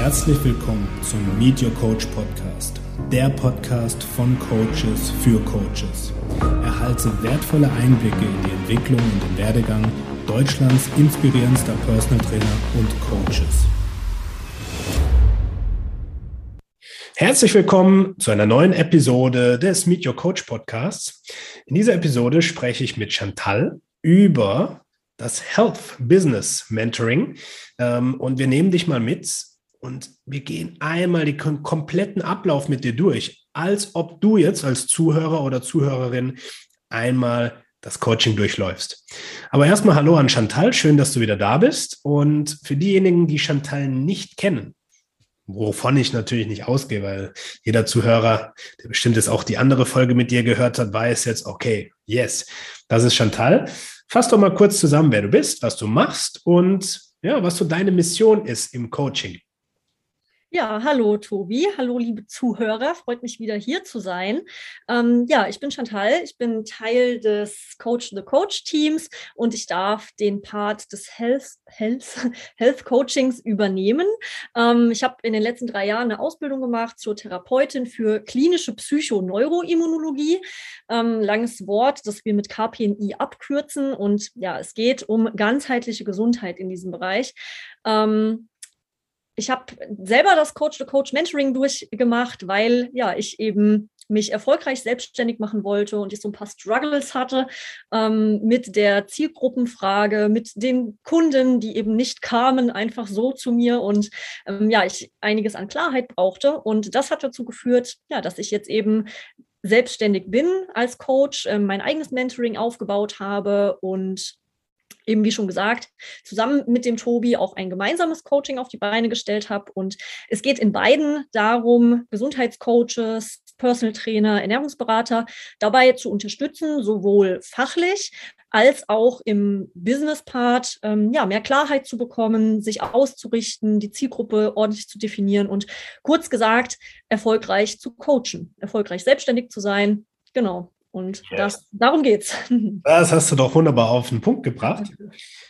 Herzlich willkommen zum Meet Your Coach Podcast, der Podcast von Coaches für Coaches. Erhalte wertvolle Einblicke in die Entwicklung und den Werdegang Deutschlands inspirierendster Personal Trainer und Coaches. Herzlich willkommen zu einer neuen Episode des Meet Your Coach Podcasts. In dieser Episode spreche ich mit Chantal über das Health Business Mentoring. Ähm, und wir nehmen dich mal mit und wir gehen einmal den kompletten Ablauf mit dir durch, als ob du jetzt als Zuhörer oder Zuhörerin einmal das Coaching durchläufst. Aber erstmal Hallo an Chantal, schön, dass du wieder da bist. Und für diejenigen, die Chantal nicht kennen, wovon ich natürlich nicht ausgehe, weil jeder Zuhörer, der bestimmt jetzt auch die andere Folge mit dir gehört hat, weiß jetzt, okay, yes, das ist Chantal. Fass doch mal kurz zusammen, wer du bist, was du machst und ja, was so deine Mission ist im Coaching. Ja, hallo Tobi, hallo liebe Zuhörer, freut mich wieder hier zu sein. Ähm, ja, ich bin Chantal, ich bin Teil des Coach the Coach Teams und ich darf den Part des Health, Health, Health Coachings übernehmen. Ähm, ich habe in den letzten drei Jahren eine Ausbildung gemacht zur Therapeutin für klinische Psychoneuroimmunologie. Ähm, langes Wort, das wir mit KPNI abkürzen und ja, es geht um ganzheitliche Gesundheit in diesem Bereich. Ähm, ich habe selber das Coach-to-Coach-Mentoring durchgemacht, weil ja ich eben mich erfolgreich selbstständig machen wollte und ich so ein paar Struggles hatte ähm, mit der Zielgruppenfrage, mit den Kunden, die eben nicht kamen, einfach so zu mir und ähm, ja, ich einiges an Klarheit brauchte. Und das hat dazu geführt, ja, dass ich jetzt eben selbstständig bin als Coach, äh, mein eigenes Mentoring aufgebaut habe und eben wie schon gesagt, zusammen mit dem Tobi auch ein gemeinsames Coaching auf die Beine gestellt habe. Und es geht in beiden darum, Gesundheitscoaches, Personal Trainer, Ernährungsberater dabei zu unterstützen, sowohl fachlich als auch im Business-Part ähm, ja, mehr Klarheit zu bekommen, sich auszurichten, die Zielgruppe ordentlich zu definieren und kurz gesagt, erfolgreich zu coachen, erfolgreich selbstständig zu sein. Genau. Und das, darum geht's. Das hast du doch wunderbar auf den Punkt gebracht.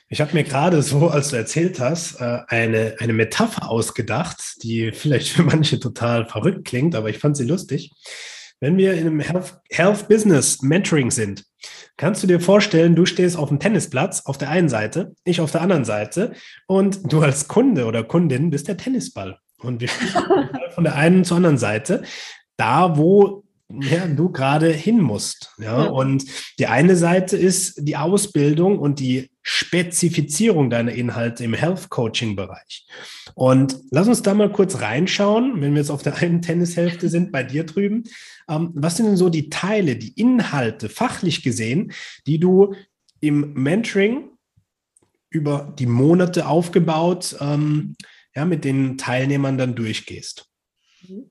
Ich habe mir gerade so, als du erzählt hast, äh, eine, eine Metapher ausgedacht, die vielleicht für manche total verrückt klingt, aber ich fand sie lustig. Wenn wir in einem Health, Health Business Mentoring sind, kannst du dir vorstellen, du stehst auf dem Tennisplatz auf der einen Seite, ich auf der anderen Seite und du als Kunde oder Kundin bist der Tennisball. Und wir spielen von der einen zur anderen Seite, da wo ja, du gerade hin musst. Ja? ja? Und die eine Seite ist die Ausbildung und die Spezifizierung deiner Inhalte im Health Coaching Bereich. Und lass uns da mal kurz reinschauen, wenn wir jetzt auf der einen Tennishälfte sind, bei dir drüben. Ähm, was sind denn so die Teile, die Inhalte, fachlich gesehen, die du im Mentoring über die Monate aufgebaut, ähm, ja, mit den Teilnehmern dann durchgehst? Mhm.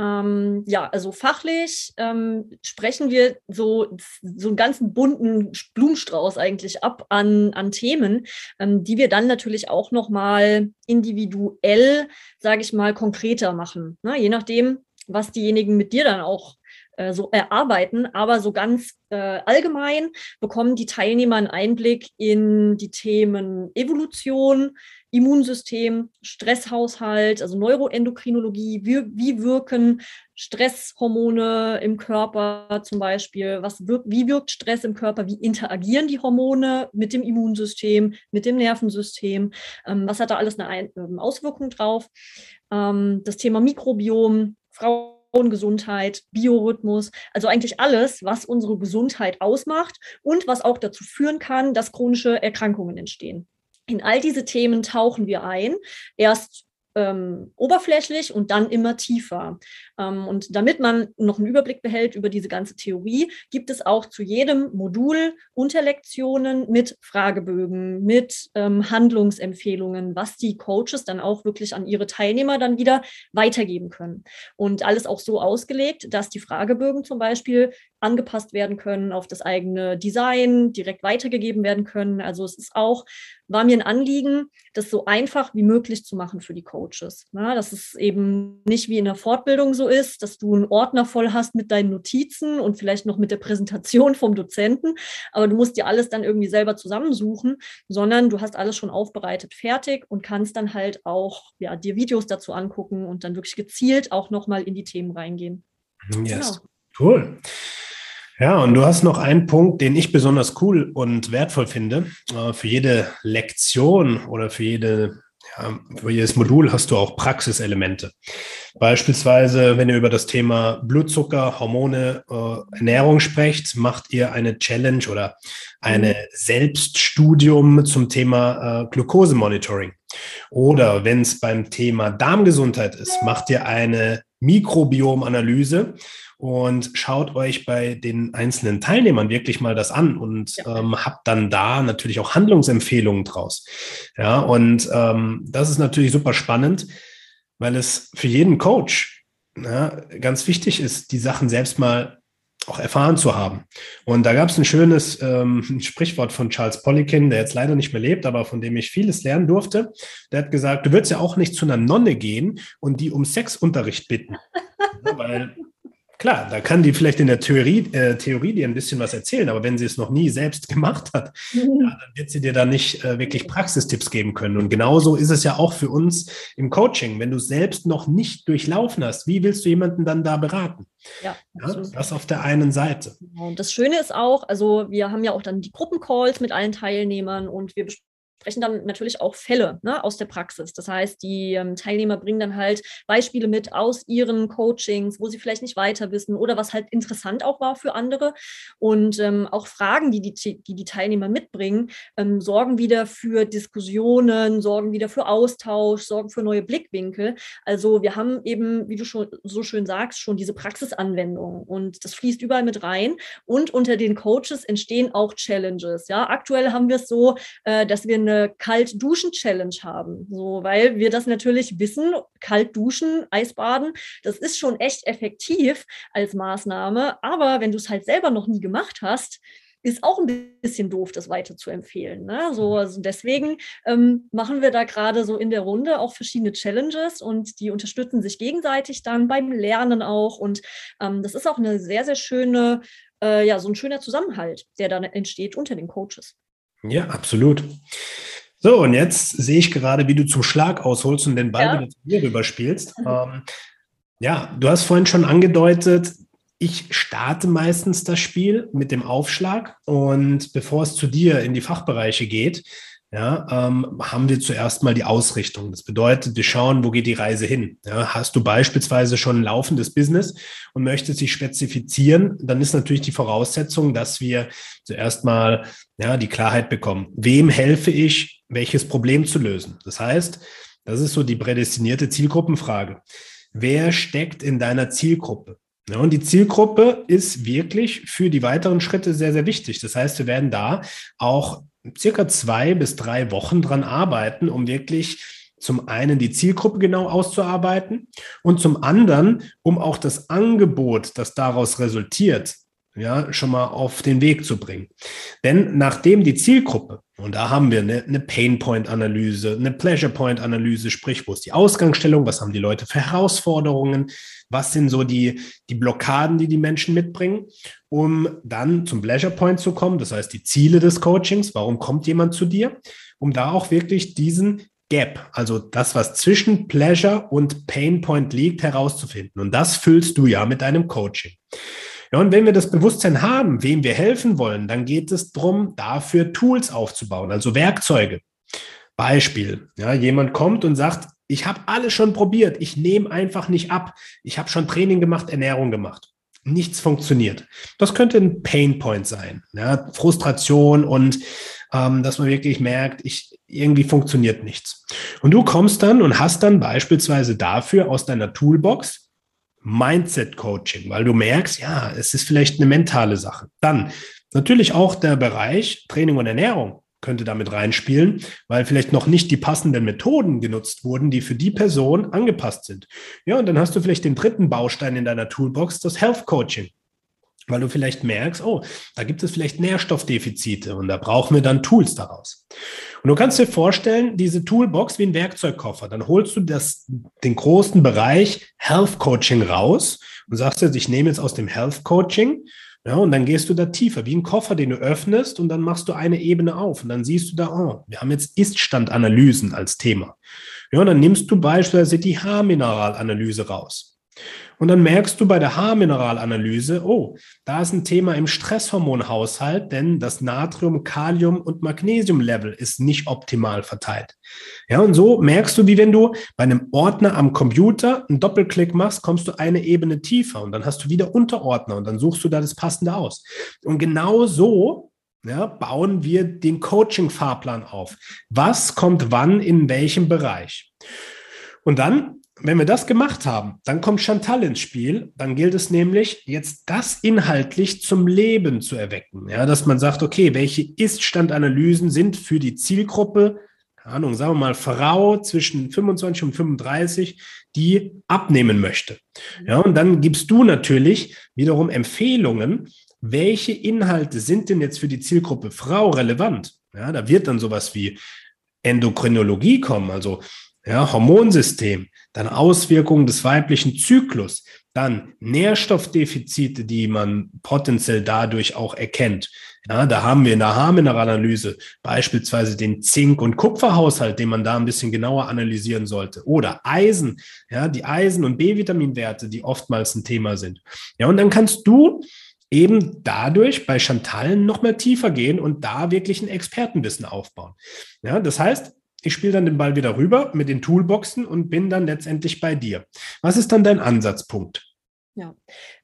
Ähm, ja, also fachlich ähm, sprechen wir so, so einen ganzen bunten Blumenstrauß eigentlich ab an, an Themen, ähm, die wir dann natürlich auch nochmal individuell, sage ich mal, konkreter machen. Ne? Je nachdem, was diejenigen mit dir dann auch äh, so erarbeiten, aber so ganz äh, allgemein bekommen die Teilnehmer einen Einblick in die Themen Evolution, Immunsystem, Stresshaushalt, also Neuroendokrinologie, wie, wie wirken Stresshormone im Körper zum Beispiel, was wirkt, wie wirkt Stress im Körper, wie interagieren die Hormone mit dem Immunsystem, mit dem Nervensystem, ähm, was hat da alles eine Ein ähm, Auswirkung drauf. Ähm, das Thema Mikrobiom, Frauengesundheit, Biorhythmus, also eigentlich alles, was unsere Gesundheit ausmacht und was auch dazu führen kann, dass chronische Erkrankungen entstehen. In all diese Themen tauchen wir ein. Erst ähm, oberflächlich und dann immer tiefer. Ähm, und damit man noch einen Überblick behält über diese ganze Theorie, gibt es auch zu jedem Modul Unterlektionen mit Fragebögen, mit ähm, Handlungsempfehlungen, was die Coaches dann auch wirklich an ihre Teilnehmer dann wieder weitergeben können. Und alles auch so ausgelegt, dass die Fragebögen zum Beispiel angepasst werden können auf das eigene Design, direkt weitergegeben werden können. Also es ist auch, war mir ein Anliegen, das so einfach wie möglich zu machen für die Coaches. Na, dass es eben nicht wie in der Fortbildung so ist, dass du einen Ordner voll hast mit deinen Notizen und vielleicht noch mit der Präsentation vom Dozenten, aber du musst dir alles dann irgendwie selber zusammensuchen, sondern du hast alles schon aufbereitet, fertig und kannst dann halt auch ja, dir Videos dazu angucken und dann wirklich gezielt auch nochmal in die Themen reingehen. Yes. Genau. Cool. Ja, und du hast noch einen Punkt, den ich besonders cool und wertvoll finde. Äh, für jede Lektion oder für, jede, ja, für jedes Modul hast du auch Praxiselemente. Beispielsweise, wenn ihr über das Thema Blutzucker, Hormone, äh, Ernährung sprecht, macht ihr eine Challenge oder eine Selbststudium zum Thema äh, Glukosemonitoring. Oder wenn es beim Thema Darmgesundheit ist, macht ihr eine Mikrobiomanalyse und schaut euch bei den einzelnen Teilnehmern wirklich mal das an und ja. ähm, habt dann da natürlich auch Handlungsempfehlungen draus. Ja, und ähm, das ist natürlich super spannend, weil es für jeden Coach ja, ganz wichtig ist, die Sachen selbst mal auch erfahren zu haben. Und da gab es ein schönes ähm, Sprichwort von Charles Poliquin, der jetzt leider nicht mehr lebt, aber von dem ich vieles lernen durfte. Der hat gesagt, du würdest ja auch nicht zu einer Nonne gehen und die um Sexunterricht bitten. weil Klar, da kann die vielleicht in der Theorie, äh, Theorie dir ein bisschen was erzählen, aber wenn sie es noch nie selbst gemacht hat, mhm. ja, dann wird sie dir da nicht äh, wirklich Praxistipps geben können. Und genauso ist es ja auch für uns im Coaching. Wenn du selbst noch nicht durchlaufen hast, wie willst du jemanden dann da beraten? Ja, ja das auf der einen Seite. Genau, und das Schöne ist auch, also wir haben ja auch dann die Gruppencalls mit allen Teilnehmern und wir sprechen dann natürlich auch Fälle ne, aus der Praxis. Das heißt, die ähm, Teilnehmer bringen dann halt Beispiele mit aus ihren Coachings, wo sie vielleicht nicht weiter wissen oder was halt interessant auch war für andere. Und ähm, auch Fragen, die die, die, die Teilnehmer mitbringen, ähm, sorgen wieder für Diskussionen, sorgen wieder für Austausch, sorgen für neue Blickwinkel. Also wir haben eben, wie du schon so schön sagst, schon diese Praxisanwendung und das fließt überall mit rein. Und unter den Coaches entstehen auch Challenges. Ja, aktuell haben wir es so, äh, dass wir eine eine Kalt-Duschen-Challenge haben. So, weil wir das natürlich wissen, kalt duschen, Eisbaden, das ist schon echt effektiv als Maßnahme. Aber wenn du es halt selber noch nie gemacht hast, ist auch ein bisschen doof, das weiter zu empfehlen. Ne? So, mhm. also deswegen ähm, machen wir da gerade so in der Runde auch verschiedene Challenges und die unterstützen sich gegenseitig dann beim Lernen auch. Und ähm, das ist auch eine sehr, sehr schöne, äh, ja, so ein schöner Zusammenhalt, der dann entsteht unter den Coaches. Ja, absolut. So, und jetzt sehe ich gerade, wie du zum Schlag ausholst und den Ball ja. wieder zu mir rüberspielst. Mhm. Ähm, ja, du hast vorhin schon angedeutet, ich starte meistens das Spiel mit dem Aufschlag und bevor es zu dir in die Fachbereiche geht, ja, ähm, haben wir zuerst mal die Ausrichtung. Das bedeutet, wir schauen, wo geht die Reise hin. Ja, hast du beispielsweise schon ein laufendes Business und möchtest dich spezifizieren, dann ist natürlich die Voraussetzung, dass wir zuerst mal ja, die Klarheit bekommen. Wem helfe ich, welches Problem zu lösen? Das heißt, das ist so die prädestinierte Zielgruppenfrage. Wer steckt in deiner Zielgruppe? Ja, und die Zielgruppe ist wirklich für die weiteren Schritte sehr, sehr wichtig. Das heißt, wir werden da auch circa zwei bis drei Wochen dran arbeiten, um wirklich zum einen die Zielgruppe genau auszuarbeiten und zum anderen, um auch das Angebot, das daraus resultiert, ja, schon mal auf den Weg zu bringen. Denn nachdem die Zielgruppe, und da haben wir eine, eine Pain Point Analyse, eine Pleasure Point Analyse, sprich, wo ist die Ausgangsstellung, was haben die Leute für Herausforderungen, was sind so die, die Blockaden, die die Menschen mitbringen, um dann zum Pleasure Point zu kommen, das heißt die Ziele des Coachings, warum kommt jemand zu dir, um da auch wirklich diesen Gap, also das, was zwischen Pleasure und Pain Point liegt, herauszufinden. Und das füllst du ja mit deinem Coaching. Ja, und wenn wir das Bewusstsein haben, wem wir helfen wollen, dann geht es darum, dafür Tools aufzubauen, also Werkzeuge. Beispiel, ja, jemand kommt und sagt, ich habe alles schon probiert, ich nehme einfach nicht ab. Ich habe schon Training gemacht, Ernährung gemacht. Nichts funktioniert. Das könnte ein Painpoint sein, ja, Frustration und ähm, dass man wirklich merkt, ich irgendwie funktioniert nichts. Und du kommst dann und hast dann beispielsweise dafür aus deiner Toolbox Mindset Coaching, weil du merkst, ja, es ist vielleicht eine mentale Sache. Dann natürlich auch der Bereich Training und Ernährung könnte damit reinspielen, weil vielleicht noch nicht die passenden Methoden genutzt wurden, die für die Person angepasst sind. Ja, und dann hast du vielleicht den dritten Baustein in deiner Toolbox, das Health Coaching. Weil du vielleicht merkst, oh, da gibt es vielleicht Nährstoffdefizite und da brauchen wir dann Tools daraus. Und du kannst dir vorstellen, diese Toolbox wie ein Werkzeugkoffer. Dann holst du das, den großen Bereich Health Coaching raus und sagst jetzt, ich nehme jetzt aus dem Health Coaching ja, und dann gehst du da tiefer, wie ein Koffer, den du öffnest und dann machst du eine Ebene auf und dann siehst du da, oh, wir haben jetzt Iststandanalysen als Thema. Ja, und dann nimmst du beispielsweise die Haarmineralanalyse raus. Und dann merkst du bei der Haarmineralanalyse, oh, da ist ein Thema im Stresshormonhaushalt, denn das Natrium, Kalium und Magnesium-Level ist nicht optimal verteilt. Ja, und so merkst du, wie wenn du bei einem Ordner am Computer einen Doppelklick machst, kommst du eine Ebene tiefer und dann hast du wieder Unterordner und dann suchst du da das Passende aus. Und genau so ja, bauen wir den Coaching-Fahrplan auf. Was kommt wann in welchem Bereich? Und dann wenn wir das gemacht haben, dann kommt Chantal ins Spiel. Dann gilt es nämlich, jetzt das inhaltlich zum Leben zu erwecken. Ja, dass man sagt, okay, welche Ist-Standanalysen sind für die Zielgruppe, keine Ahnung, sagen wir mal, Frau zwischen 25 und 35, die abnehmen möchte. Ja, und dann gibst du natürlich wiederum Empfehlungen, welche Inhalte sind denn jetzt für die Zielgruppe Frau relevant? Ja, da wird dann sowas wie Endokrinologie kommen, also ja, Hormonsystem, dann Auswirkungen des weiblichen Zyklus, dann Nährstoffdefizite, die man potenziell dadurch auch erkennt. Ja, da haben wir in der Haarmineralanalyse beispielsweise den Zink- und Kupferhaushalt, den man da ein bisschen genauer analysieren sollte. Oder Eisen, ja, die Eisen- und B-Vitaminwerte, die oftmals ein Thema sind. Ja, und dann kannst du eben dadurch bei Chantal noch mal tiefer gehen und da wirklich ein Expertenwissen aufbauen. Ja, das heißt, ich spiele dann den Ball wieder rüber mit den Toolboxen und bin dann letztendlich bei dir. Was ist dann dein Ansatzpunkt? Ja,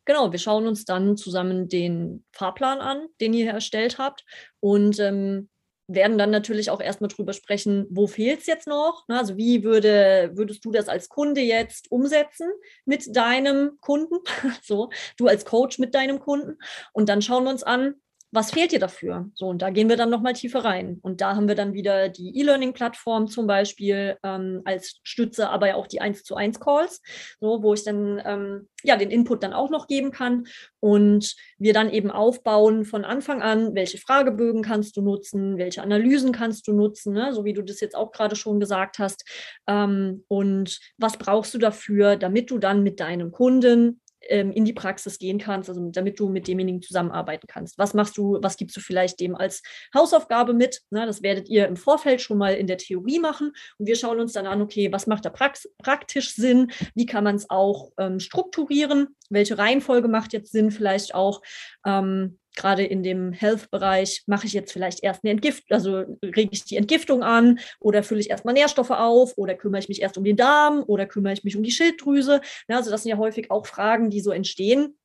genau. Wir schauen uns dann zusammen den Fahrplan an, den ihr erstellt habt und ähm, werden dann natürlich auch erstmal drüber sprechen, wo fehlt es jetzt noch? Also wie würde, würdest du das als Kunde jetzt umsetzen mit deinem Kunden? so, du als Coach mit deinem Kunden. Und dann schauen wir uns an, was fehlt dir dafür? So, und da gehen wir dann nochmal tiefer rein. Und da haben wir dann wieder die E-Learning-Plattform zum Beispiel ähm, als Stütze, aber ja auch die 1 zu 1 Calls, so, wo ich dann ähm, ja den Input dann auch noch geben kann. Und wir dann eben aufbauen von Anfang an, welche Fragebögen kannst du nutzen, welche Analysen kannst du nutzen, ne? so wie du das jetzt auch gerade schon gesagt hast. Ähm, und was brauchst du dafür, damit du dann mit deinem Kunden ähm, in die Praxis gehen kannst, also damit du mit demjenigen zusammenarbeiten kannst. Was machst du, was gibst du vielleicht dem als Hausaufgabe mit? Na, das werdet ihr im Vorfeld schon mal in der Theorie machen und wir schauen uns dann an, okay, was macht da prax praktisch Sinn? Wie kann man es auch ähm, strukturieren? Welche Reihenfolge macht jetzt Sinn vielleicht auch? Ähm, gerade in dem Health-Bereich mache ich jetzt vielleicht erst eine Entgift, also rege ich die Entgiftung an oder fülle ich erstmal Nährstoffe auf oder kümmere ich mich erst um den Darm oder kümmere ich mich um die Schilddrüse. Ja, also das sind ja häufig auch Fragen, die so entstehen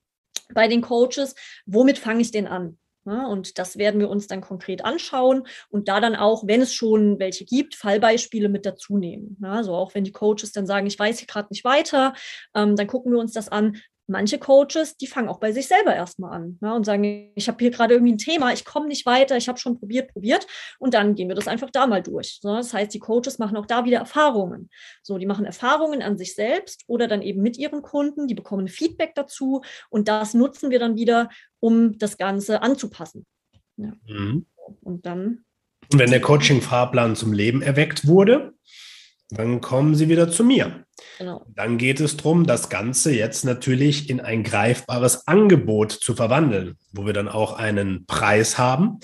bei den Coaches. Womit fange ich denn an? Ja, und das werden wir uns dann konkret anschauen und da dann auch, wenn es schon welche gibt, Fallbeispiele mit dazu nehmen. Ja, also auch wenn die Coaches dann sagen, ich weiß hier gerade nicht weiter, ähm, dann gucken wir uns das an, manche Coaches, die fangen auch bei sich selber erstmal an ne, und sagen, ich habe hier gerade irgendwie ein Thema, ich komme nicht weiter, ich habe schon probiert, probiert und dann gehen wir das einfach da mal durch. Ne? Das heißt, die Coaches machen auch da wieder Erfahrungen. So, die machen Erfahrungen an sich selbst oder dann eben mit ihren Kunden, die bekommen Feedback dazu und das nutzen wir dann wieder, um das Ganze anzupassen. Ja. Mhm. Und dann. Und wenn der Coaching-Fahrplan zum Leben erweckt wurde, dann kommen Sie wieder zu mir. Genau. Dann geht es darum, das Ganze jetzt natürlich in ein greifbares Angebot zu verwandeln, wo wir dann auch einen Preis haben,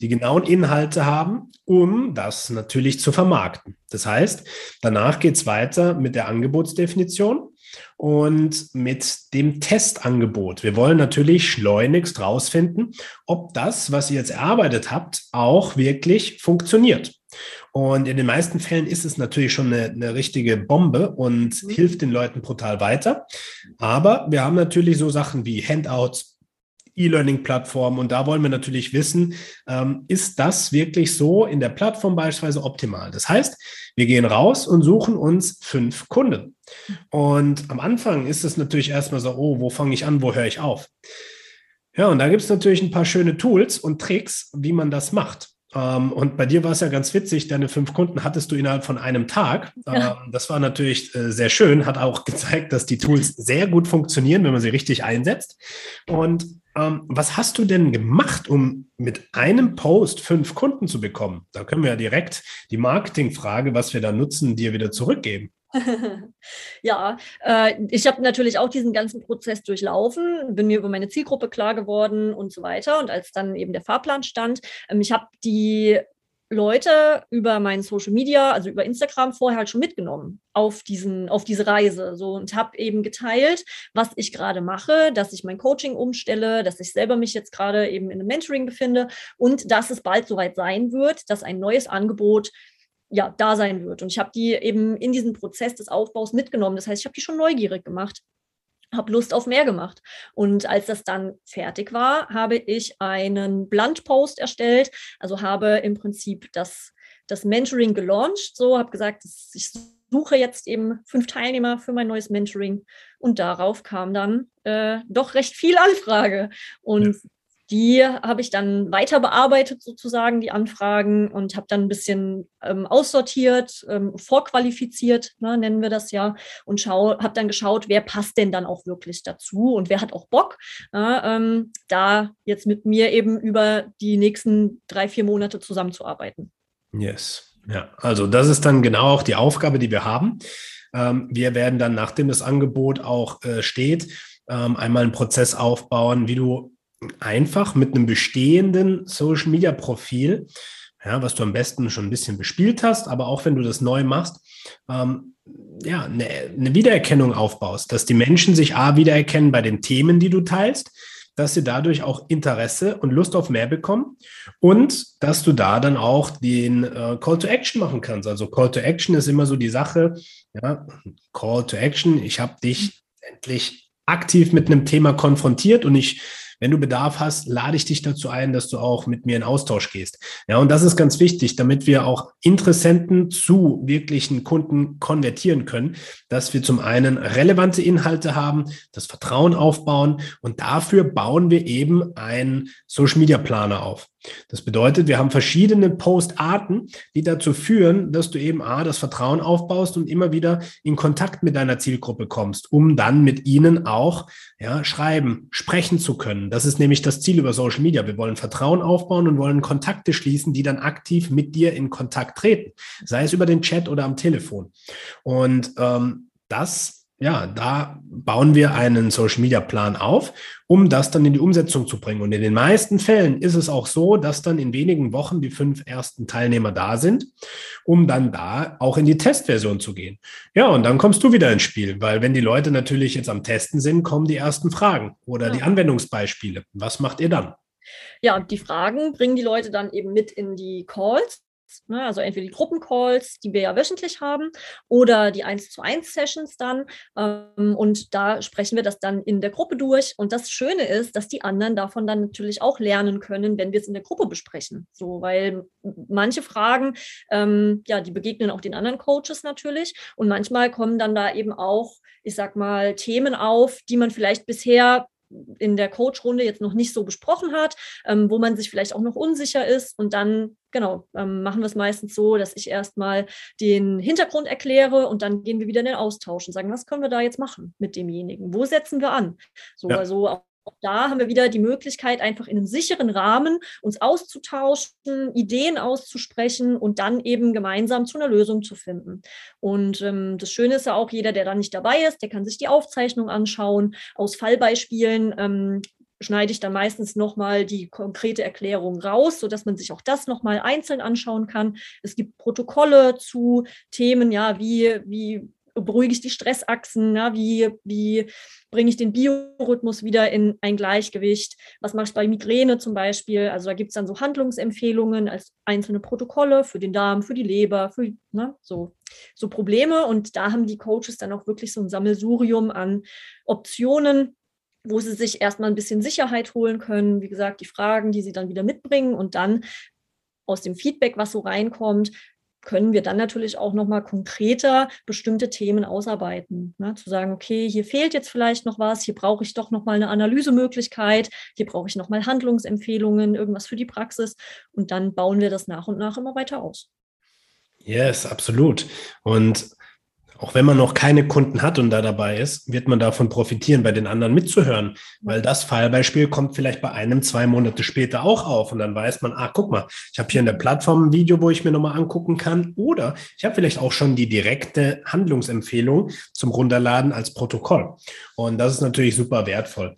die genauen Inhalte haben, um das natürlich zu vermarkten. Das heißt, danach geht es weiter mit der Angebotsdefinition und mit dem Testangebot. Wir wollen natürlich schleunigst rausfinden, ob das, was ihr jetzt erarbeitet habt, auch wirklich funktioniert. Und in den meisten Fällen ist es natürlich schon eine, eine richtige Bombe und mhm. hilft den Leuten brutal weiter. Aber wir haben natürlich so Sachen wie Handouts, E-Learning-Plattformen und da wollen wir natürlich wissen, ähm, ist das wirklich so in der Plattform beispielsweise optimal? Das heißt, wir gehen raus und suchen uns fünf Kunden. Und am Anfang ist es natürlich erstmal so, oh, wo fange ich an, wo höre ich auf? Ja, und da gibt es natürlich ein paar schöne Tools und Tricks, wie man das macht. Ähm, und bei dir war es ja ganz witzig, deine fünf Kunden hattest du innerhalb von einem Tag. Ja. Ähm, das war natürlich äh, sehr schön, hat auch gezeigt, dass die Tools sehr gut funktionieren, wenn man sie richtig einsetzt. Und ähm, was hast du denn gemacht, um mit einem Post fünf Kunden zu bekommen? Da können wir ja direkt die Marketingfrage, was wir da nutzen, dir wieder zurückgeben. ja, äh, ich habe natürlich auch diesen ganzen Prozess durchlaufen, bin mir über meine Zielgruppe klar geworden und so weiter. Und als dann eben der Fahrplan stand, ähm, ich habe die Leute über meinen Social Media, also über Instagram vorher halt schon mitgenommen auf diesen, auf diese Reise. So und habe eben geteilt, was ich gerade mache, dass ich mein Coaching umstelle, dass ich selber mich jetzt gerade eben in einem Mentoring befinde und dass es bald soweit sein wird, dass ein neues Angebot ja da sein wird. Und ich habe die eben in diesen Prozess des Aufbaus mitgenommen. Das heißt, ich habe die schon neugierig gemacht habe Lust auf mehr gemacht. Und als das dann fertig war, habe ich einen Blunt-Post erstellt, also habe im Prinzip das, das Mentoring gelauncht, so habe gesagt, ich suche jetzt eben fünf Teilnehmer für mein neues Mentoring und darauf kam dann äh, doch recht viel Anfrage. Und ja. Die habe ich dann weiter bearbeitet, sozusagen, die Anfragen, und habe dann ein bisschen ähm, aussortiert, ähm, vorqualifiziert, ne, nennen wir das ja, und habe dann geschaut, wer passt denn dann auch wirklich dazu und wer hat auch Bock, äh, ähm, da jetzt mit mir eben über die nächsten drei, vier Monate zusammenzuarbeiten. Yes. Ja, also das ist dann genau auch die Aufgabe, die wir haben. Ähm, wir werden dann, nachdem das Angebot auch äh, steht, ähm, einmal einen Prozess aufbauen, wie du einfach mit einem bestehenden Social Media Profil, ja, was du am besten schon ein bisschen bespielt hast, aber auch wenn du das neu machst, ähm, ja, eine, eine Wiedererkennung aufbaust, dass die Menschen sich A wiedererkennen bei den Themen, die du teilst, dass sie dadurch auch Interesse und Lust auf mehr bekommen und dass du da dann auch den äh, Call to Action machen kannst. Also Call to Action ist immer so die Sache, ja, Call to Action, ich habe dich endlich aktiv mit einem Thema konfrontiert und ich wenn du Bedarf hast, lade ich dich dazu ein, dass du auch mit mir in Austausch gehst. Ja, und das ist ganz wichtig, damit wir auch Interessenten zu wirklichen Kunden konvertieren können, dass wir zum einen relevante Inhalte haben, das Vertrauen aufbauen und dafür bauen wir eben einen Social Media Planer auf. Das bedeutet, wir haben verschiedene Postarten, die dazu führen, dass du eben A, das Vertrauen aufbaust und immer wieder in Kontakt mit deiner Zielgruppe kommst, um dann mit ihnen auch ja, schreiben, sprechen zu können. Das ist nämlich das Ziel über Social Media. Wir wollen Vertrauen aufbauen und wollen Kontakte schließen, die dann aktiv mit dir in Kontakt treten, sei es über den Chat oder am Telefon. Und ähm, das ja, da bauen wir einen Social Media Plan auf, um das dann in die Umsetzung zu bringen. Und in den meisten Fällen ist es auch so, dass dann in wenigen Wochen die fünf ersten Teilnehmer da sind, um dann da auch in die Testversion zu gehen. Ja, und dann kommst du wieder ins Spiel, weil wenn die Leute natürlich jetzt am Testen sind, kommen die ersten Fragen oder ja. die Anwendungsbeispiele. Was macht ihr dann? Ja, die Fragen bringen die Leute dann eben mit in die Calls Ne? Also entweder die Gruppencalls, die wir ja wöchentlich haben, oder die 1 zu 1 Sessions dann. Ähm, und da sprechen wir das dann in der Gruppe durch. Und das Schöne ist, dass die anderen davon dann natürlich auch lernen können, wenn wir es in der Gruppe besprechen. So, weil manche Fragen, ähm, ja, die begegnen auch den anderen Coaches natürlich. Und manchmal kommen dann da eben auch, ich sag mal, Themen auf, die man vielleicht bisher in der Coach-Runde jetzt noch nicht so besprochen hat, ähm, wo man sich vielleicht auch noch unsicher ist. Und dann, genau, ähm, machen wir es meistens so, dass ich erstmal den Hintergrund erkläre und dann gehen wir wieder in den Austausch und sagen, was können wir da jetzt machen mit demjenigen? Wo setzen wir an? So, ja. also auch da haben wir wieder die Möglichkeit, einfach in einem sicheren Rahmen uns auszutauschen, Ideen auszusprechen und dann eben gemeinsam zu einer Lösung zu finden. Und ähm, das Schöne ist ja auch, jeder, der da nicht dabei ist, der kann sich die Aufzeichnung anschauen. Aus Fallbeispielen ähm, schneide ich dann meistens nochmal die konkrete Erklärung raus, sodass man sich auch das nochmal einzeln anschauen kann. Es gibt Protokolle zu Themen, ja, wie, wie beruhige ich die Stressachsen, ja, wie, wie bringe ich den Biorhythmus wieder in ein Gleichgewicht, was mache ich bei Migräne zum Beispiel, also da gibt es dann so Handlungsempfehlungen als einzelne Protokolle für den Darm, für die Leber, für ne, so, so Probleme. Und da haben die Coaches dann auch wirklich so ein Sammelsurium an Optionen, wo sie sich erstmal ein bisschen Sicherheit holen können, wie gesagt, die Fragen, die sie dann wieder mitbringen und dann aus dem Feedback, was so reinkommt, können wir dann natürlich auch nochmal konkreter bestimmte Themen ausarbeiten. Ne? Zu sagen, okay, hier fehlt jetzt vielleicht noch was, hier brauche ich doch nochmal eine Analysemöglichkeit, hier brauche ich nochmal Handlungsempfehlungen, irgendwas für die Praxis und dann bauen wir das nach und nach immer weiter aus. Yes, absolut. Und Auch wenn man noch keine Kunden hat und da dabei ist, wird man davon profitieren, bei den anderen mitzuhören, weil das Fallbeispiel kommt vielleicht bei einem zwei Monate später auch auf und dann weiß man, ah, guck mal, ich habe hier in der Plattform ein Video, wo ich mir nochmal angucken kann oder ich habe vielleicht auch schon die direkte Handlungsempfehlung zum Runterladen als Protokoll und das ist natürlich super wertvoll.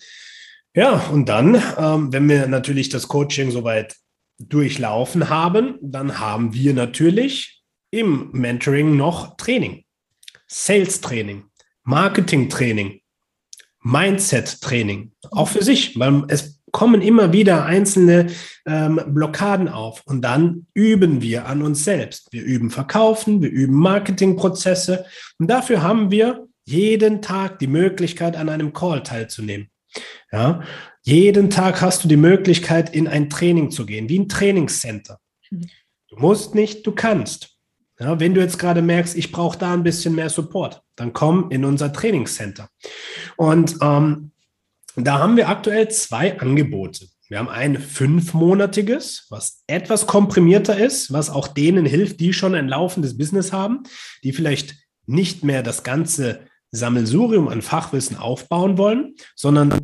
Ja, und dann, ähm, wenn wir natürlich das Coaching soweit durchlaufen haben, dann haben wir natürlich im Mentoring noch Training. Sales-Training, Marketing-Training, Mindset-Training, auch für sich, weil es kommen immer wieder einzelne ähm, Blockaden auf und dann üben wir an uns selbst. Wir üben Verkaufen, wir üben Marketingprozesse und dafür haben wir jeden Tag die Möglichkeit, an einem Call teilzunehmen. Ja, jeden Tag hast du die Möglichkeit, in ein Training zu gehen, wie ein Trainingscenter. Mhm. Du musst nicht, du kannst. Ja, wenn du jetzt gerade merkst, ich brauche da ein bisschen mehr Support, dann komm in unser Trainingscenter. Und ähm, da haben wir aktuell zwei Angebote. Wir haben ein fünfmonatiges, was etwas komprimierter ist, was auch denen hilft, die schon ein laufendes Business haben, die vielleicht nicht mehr das ganze Sammelsurium an Fachwissen aufbauen wollen, sondern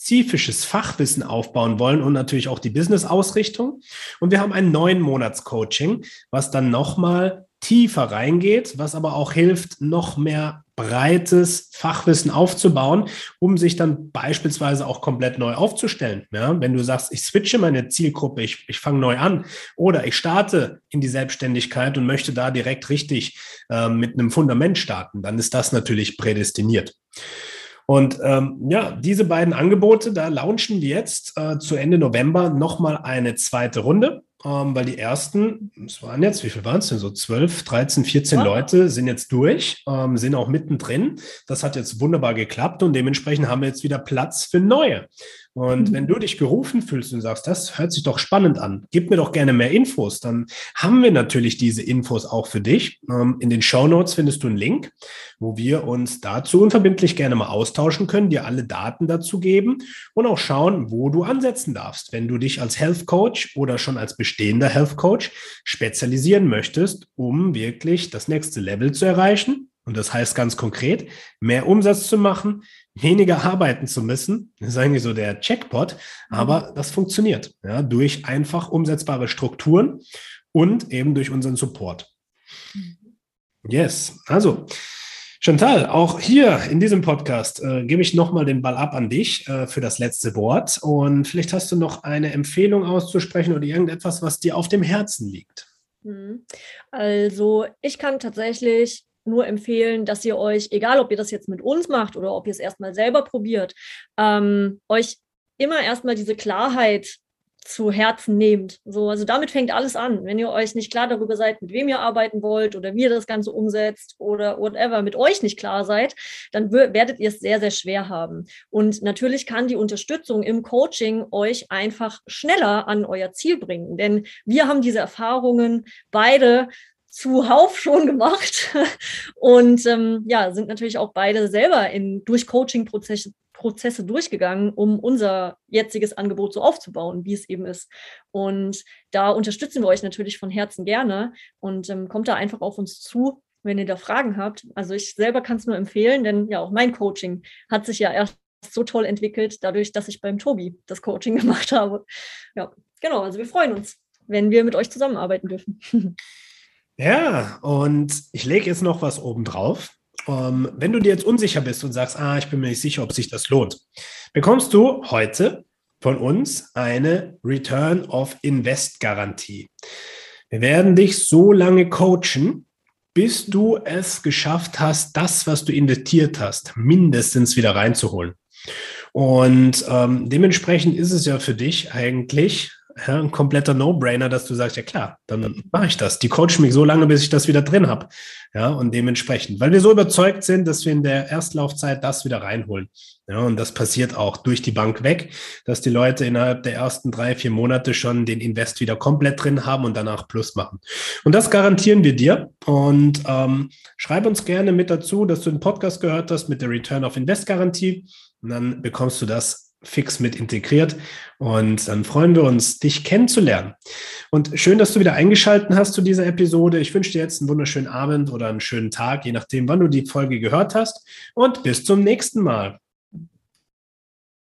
spezifisches Fachwissen aufbauen wollen und natürlich auch die Business-Ausrichtung. Und wir haben ein neun Monats-Coaching, was dann nochmal tiefer reingeht, was aber auch hilft, noch mehr breites Fachwissen aufzubauen, um sich dann beispielsweise auch komplett neu aufzustellen. Ja, wenn du sagst, ich switche meine Zielgruppe, ich, ich fange neu an oder ich starte in die Selbstständigkeit und möchte da direkt richtig äh, mit einem Fundament starten, dann ist das natürlich prädestiniert. Und ähm, ja, diese beiden Angebote, da launchen wir jetzt äh, zu Ende November nochmal eine zweite Runde ähm, weil die ersten, es waren jetzt, wie viel waren es denn so? 12, 13, 14 ja. Leute sind jetzt durch, ähm, sind auch mittendrin. Das hat jetzt wunderbar geklappt und dementsprechend haben wir jetzt wieder Platz für neue. Und mhm. wenn du dich gerufen fühlst und sagst, das hört sich doch spannend an, gib mir doch gerne mehr Infos, dann haben wir natürlich diese Infos auch für dich. Ähm, in den Show Notes findest du einen Link, wo wir uns dazu unverbindlich gerne mal austauschen können, dir alle Daten dazu geben und auch schauen, wo du ansetzen darfst, wenn du dich als Health Coach oder schon als bestehender Health Coach spezialisieren möchtest, um wirklich das nächste Level zu erreichen. Und das heißt ganz konkret, mehr Umsatz zu machen, weniger arbeiten zu müssen. Das ist eigentlich so der Checkpot, aber mhm. das funktioniert ja, durch einfach umsetzbare Strukturen und eben durch unseren Support. Mhm. Yes, also Chantal, auch hier in diesem Podcast äh, gebe ich nochmal den Ball ab an dich äh, für das letzte Wort. Und vielleicht hast du noch eine Empfehlung auszusprechen oder irgendetwas, was dir auf dem Herzen liegt. Mhm. Also ich kann tatsächlich nur empfehlen, dass ihr euch, egal ob ihr das jetzt mit uns macht oder ob ihr es erstmal selber probiert, ähm, euch immer erstmal diese Klarheit zu Herzen nehmt. So, also damit fängt alles an. Wenn ihr euch nicht klar darüber seid, mit wem ihr arbeiten wollt oder wie ihr das Ganze umsetzt oder whatever, mit euch nicht klar seid, dann werdet ihr es sehr, sehr schwer haben. Und natürlich kann die Unterstützung im Coaching euch einfach schneller an euer Ziel bringen. Denn wir haben diese Erfahrungen beide zuhauf schon gemacht und ähm, ja, sind natürlich auch beide selber in, durch Coaching-Prozesse Prozesse durchgegangen, um unser jetziges Angebot so aufzubauen, wie es eben ist. Und da unterstützen wir euch natürlich von Herzen gerne und ähm, kommt da einfach auf uns zu, wenn ihr da Fragen habt. Also ich selber kann es nur empfehlen, denn ja, auch mein Coaching hat sich ja erst so toll entwickelt, dadurch, dass ich beim Tobi das Coaching gemacht habe. Ja, genau. Also wir freuen uns, wenn wir mit euch zusammenarbeiten dürfen. Ja, und ich lege jetzt noch was oben drauf. Ähm, wenn du dir jetzt unsicher bist und sagst, ah, ich bin mir nicht sicher, ob sich das lohnt, bekommst du heute von uns eine Return of Invest Garantie. Wir werden dich so lange coachen, bis du es geschafft hast, das, was du investiert hast, mindestens wieder reinzuholen. Und ähm, dementsprechend ist es ja für dich eigentlich ja, ein kompletter No-Brainer, dass du sagst, ja klar, dann mache ich das. Die coachen mich so lange, bis ich das wieder drin habe. Ja, und dementsprechend, weil wir so überzeugt sind, dass wir in der Erstlaufzeit das wieder reinholen. Ja, und das passiert auch durch die Bank weg, dass die Leute innerhalb der ersten drei, vier Monate schon den Invest wieder komplett drin haben und danach Plus machen. Und das garantieren wir dir. Und ähm, schreib uns gerne mit dazu, dass du den Podcast gehört hast mit der Return of Invest Garantie. Und dann bekommst du das fix mit integriert. Und dann freuen wir uns, dich kennenzulernen. Und schön, dass du wieder eingeschaltet hast zu dieser Episode. Ich wünsche dir jetzt einen wunderschönen Abend oder einen schönen Tag, je nachdem, wann du die Folge gehört hast. Und bis zum nächsten Mal.